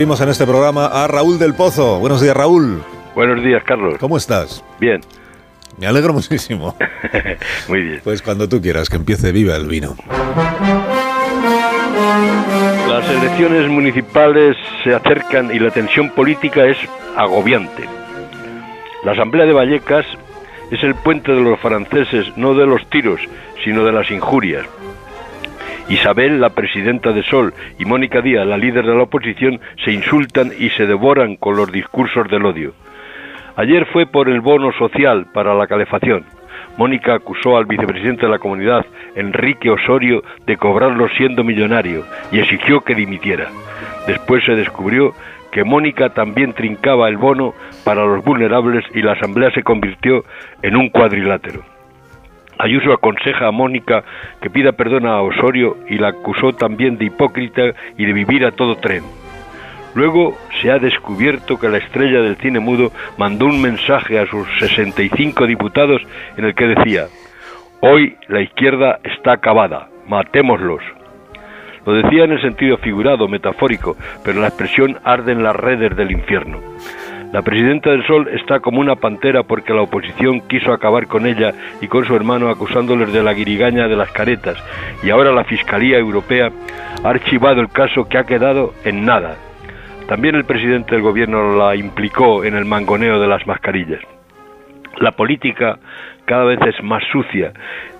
Vimos en este programa a Raúl del Pozo. Buenos días, Raúl. Buenos días, Carlos. ¿Cómo estás? Bien. Me alegro muchísimo. Muy bien. Pues cuando tú quieras, que empiece viva el vino. Las elecciones municipales se acercan y la tensión política es agobiante. La Asamblea de Vallecas es el puente de los franceses, no de los tiros, sino de las injurias. Isabel, la presidenta de Sol, y Mónica Díaz, la líder de la oposición, se insultan y se devoran con los discursos del odio. Ayer fue por el bono social para la calefacción. Mónica acusó al vicepresidente de la comunidad, Enrique Osorio, de cobrarlo siendo millonario y exigió que dimitiera. Después se descubrió que Mónica también trincaba el bono para los vulnerables y la asamblea se convirtió en un cuadrilátero. Ayuso aconseja a Mónica que pida perdón a Osorio y la acusó también de hipócrita y de vivir a todo tren. Luego se ha descubierto que la estrella del cine mudo mandó un mensaje a sus 65 diputados en el que decía, hoy la izquierda está acabada, matémoslos. Lo decía en el sentido figurado, metafórico, pero la expresión arde en las redes del infierno. La presidenta del Sol está como una pantera porque la oposición quiso acabar con ella y con su hermano acusándoles de la guirigaña de las caretas y ahora la Fiscalía Europea ha archivado el caso que ha quedado en nada. También el presidente del gobierno la implicó en el mangoneo de las mascarillas. La política cada vez es más sucia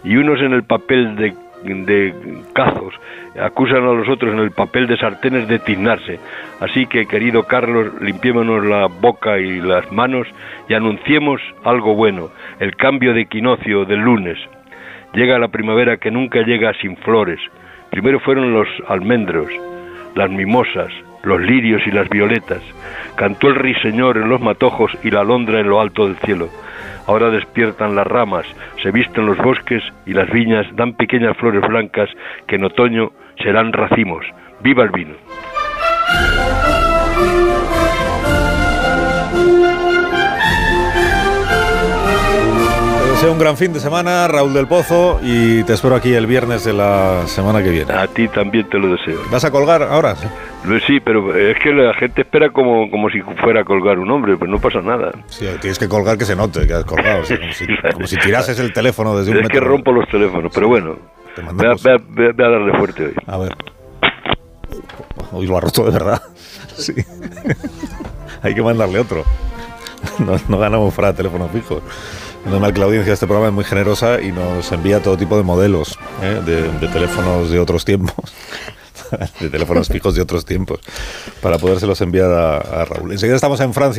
y unos en el papel de de cazos, acusan a los otros en el papel de sartenes de tiznarse. Así que, querido Carlos, limpiémonos la boca y las manos y anunciemos algo bueno, el cambio de equinoccio del lunes. Llega la primavera que nunca llega sin flores. Primero fueron los almendros, las mimosas, los lirios y las violetas. Cantó el riseñor en los matojos y la alondra en lo alto del cielo. Ahora despiertan las ramas, se visten los bosques y las viñas dan pequeñas flores blancas que en otoño serán racimos. ¡Viva el vino! Te deseo un gran fin de semana, Raúl del Pozo, y te espero aquí el viernes de la semana que viene. A ti también te lo deseo. ¿Vas a colgar ahora? Sí, pero es que la gente espera como, como si fuera a colgar un hombre, pues no pasa nada. Sí, tienes que colgar que se note que has colgado, como, si, tirases el teléfono desde un es que rompo los teléfonos, pero bueno, voy a, darle fuerte hoy. A ver. Hoy lo ha roto de verdad. Sí. Hay que mandarle otro. No, no ganamos para teléfonos fijos. Normal que la audiencia de este programa es muy generosa y nos envía todo tipo de modelos ¿eh? de, teléfonos de otros tiempos, de teléfonos fijos de otros tiempos, para podérselos enviar a, a Raúl. Enseguida estamos en Francia.